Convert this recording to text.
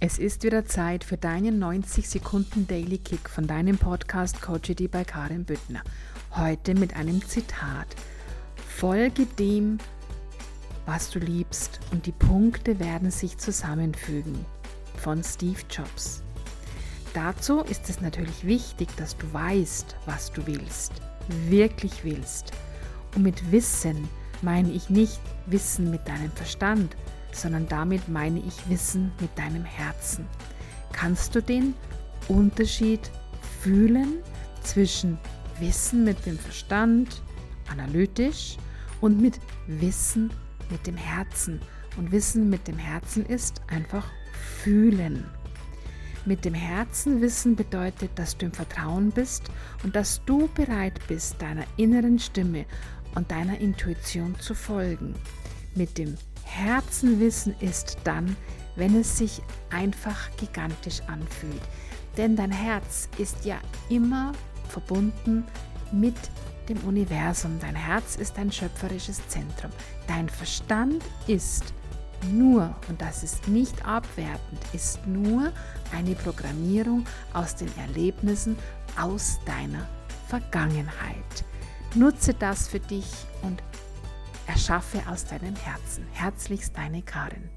Es ist wieder Zeit für deinen 90 Sekunden Daily Kick von deinem Podcast Coachity bei Karin Büttner. Heute mit einem Zitat. Folge dem, was du liebst und die Punkte werden sich zusammenfügen. Von Steve Jobs. Dazu ist es natürlich wichtig, dass du weißt, was du willst, wirklich willst. Und mit Wissen meine ich nicht Wissen mit deinem Verstand, sondern damit meine ich Wissen mit deinem Herzen. Kannst du den Unterschied fühlen zwischen Wissen mit dem Verstand, analytisch, und mit Wissen mit dem Herzen? Und Wissen mit dem Herzen ist einfach fühlen. Mit dem Herzen wissen bedeutet, dass du im Vertrauen bist und dass du bereit bist, deiner inneren Stimme und deiner Intuition zu folgen. Mit dem Herzenwissen ist dann, wenn es sich einfach gigantisch anfühlt. Denn dein Herz ist ja immer verbunden mit dem Universum. Dein Herz ist ein schöpferisches Zentrum. Dein Verstand ist nur, und das ist nicht abwertend, ist nur eine Programmierung aus den Erlebnissen aus deiner Vergangenheit. Nutze das für dich und Erschaffe aus deinem Herzen. Herzlichst deine Karin.